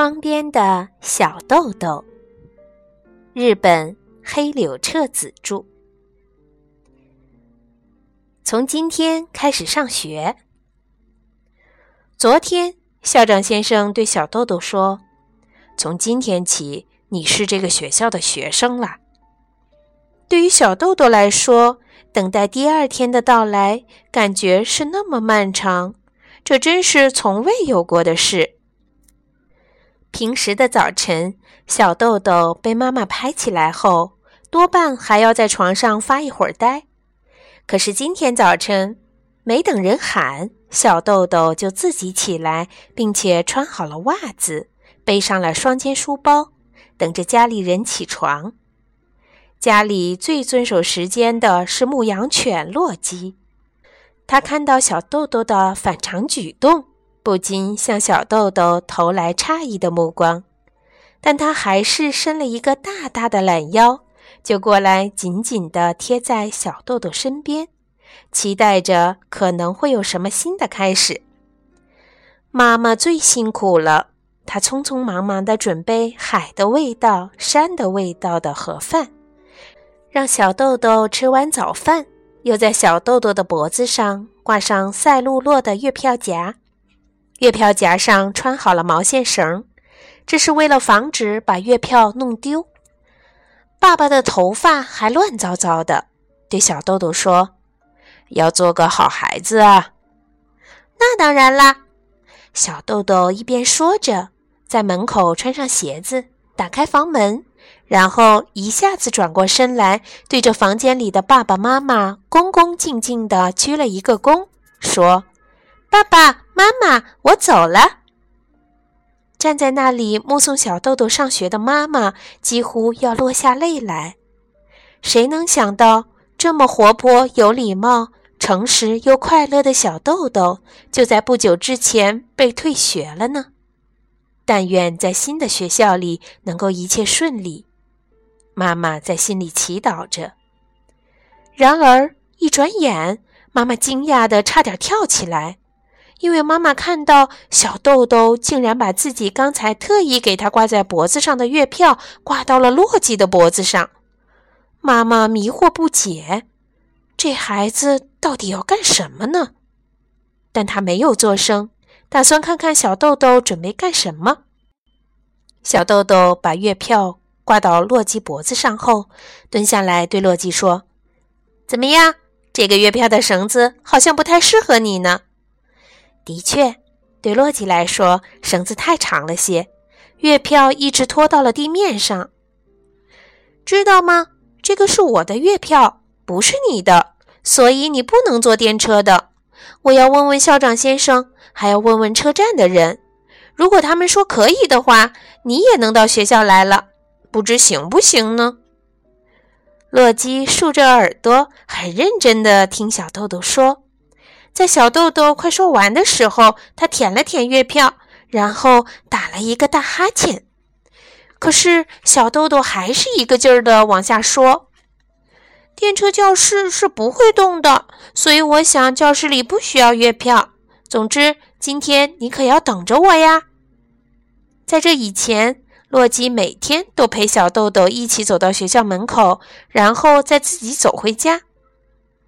窗边的小豆豆，日本黑柳彻子著。从今天开始上学。昨天校长先生对小豆豆说：“从今天起，你是这个学校的学生了。”对于小豆豆来说，等待第二天的到来，感觉是那么漫长，这真是从未有过的事。平时的早晨，小豆豆被妈妈拍起来后，多半还要在床上发一会儿呆。可是今天早晨，没等人喊，小豆豆就自己起来，并且穿好了袜子，背上了双肩书包，等着家里人起床。家里最遵守时间的是牧羊犬洛基，他看到小豆豆的反常举动。不禁向小豆豆投来诧异的目光，但他还是伸了一个大大的懒腰，就过来紧紧地贴在小豆豆身边，期待着可能会有什么新的开始。妈妈最辛苦了，她匆匆忙忙地准备海的味道、山的味道的盒饭，让小豆豆吃完早饭，又在小豆豆的脖子上挂上赛璐珞的月票夹。月票夹上穿好了毛线绳，这是为了防止把月票弄丢。爸爸的头发还乱糟糟的，对小豆豆说：“要做个好孩子啊！”那当然啦，小豆豆一边说着，在门口穿上鞋子，打开房门，然后一下子转过身来，对着房间里的爸爸妈妈恭恭敬敬地鞠了一个躬，说。爸爸妈妈，我走了。站在那里目送小豆豆上学的妈妈几乎要落下泪来。谁能想到，这么活泼、有礼貌、诚实又快乐的小豆豆，就在不久之前被退学了呢？但愿在新的学校里能够一切顺利。妈妈在心里祈祷着。然而一转眼，妈妈惊讶的差点跳起来。因为妈妈看到小豆豆竟然把自己刚才特意给他挂在脖子上的月票挂到了洛基的脖子上，妈妈迷惑不解，这孩子到底要干什么呢？但他没有作声，打算看看小豆豆准备干什么。小豆豆把月票挂到洛基脖子上后，蹲下来对洛基说：“怎么样？这个月票的绳子好像不太适合你呢。”的确，对洛基来说，绳子太长了些，月票一直拖到了地面上。知道吗？这个是我的月票，不是你的，所以你不能坐电车的。我要问问校长先生，还要问问车站的人。如果他们说可以的话，你也能到学校来了。不知行不行呢？洛基竖着耳朵，很认真地听小豆豆说。在小豆豆快说完的时候，他舔了舔月票，然后打了一个大哈欠。可是小豆豆还是一个劲儿的往下说：“电车教室是不会动的，所以我想教室里不需要月票。总之，今天你可要等着我呀。”在这以前，洛基每天都陪小豆豆一起走到学校门口，然后再自己走回家。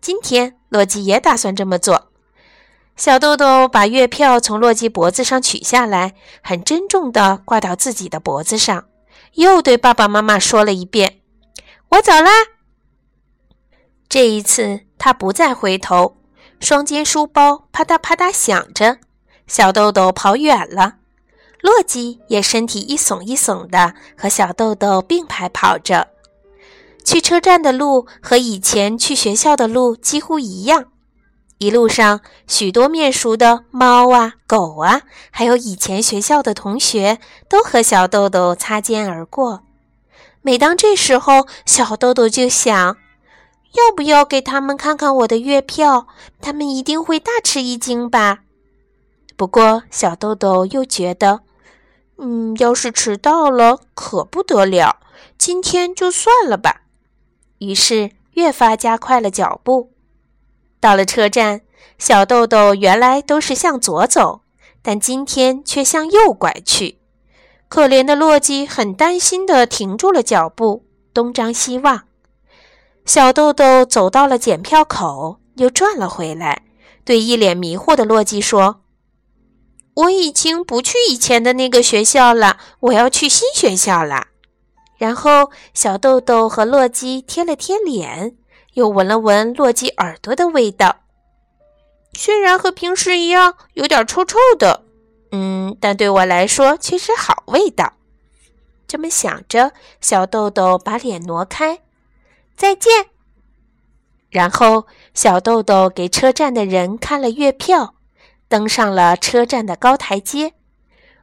今天，洛基也打算这么做。小豆豆把月票从洛基脖子上取下来，很郑重地挂到自己的脖子上，又对爸爸妈妈说了一遍：“我走啦。”这一次，他不再回头，双肩书包啪嗒啪嗒响着，小豆豆跑远了。洛基也身体一耸一耸的，和小豆豆并排跑着。去车站的路和以前去学校的路几乎一样。一路上，许多面熟的猫啊、狗啊，还有以前学校的同学，都和小豆豆擦肩而过。每当这时候，小豆豆就想：要不要给他们看看我的月票？他们一定会大吃一惊吧。不过，小豆豆又觉得，嗯，要是迟到了，可不得了。今天就算了吧。于是，越发加快了脚步。到了车站，小豆豆原来都是向左走，但今天却向右拐去。可怜的洛基很担心地停住了脚步，东张西望。小豆豆走到了检票口，又转了回来，对一脸迷惑的洛基说：“我已经不去以前的那个学校了，我要去新学校了。”然后，小豆豆和洛基贴了贴脸，又闻了闻洛基耳朵的味道。虽然和平时一样有点臭臭的，嗯，但对我来说却是好味道。这么想着，小豆豆把脸挪开。再见。然后，小豆豆给车站的人看了月票，登上了车站的高台阶。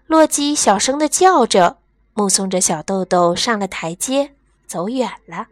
洛基小声地叫着，目送着小豆豆上了台阶，走远了。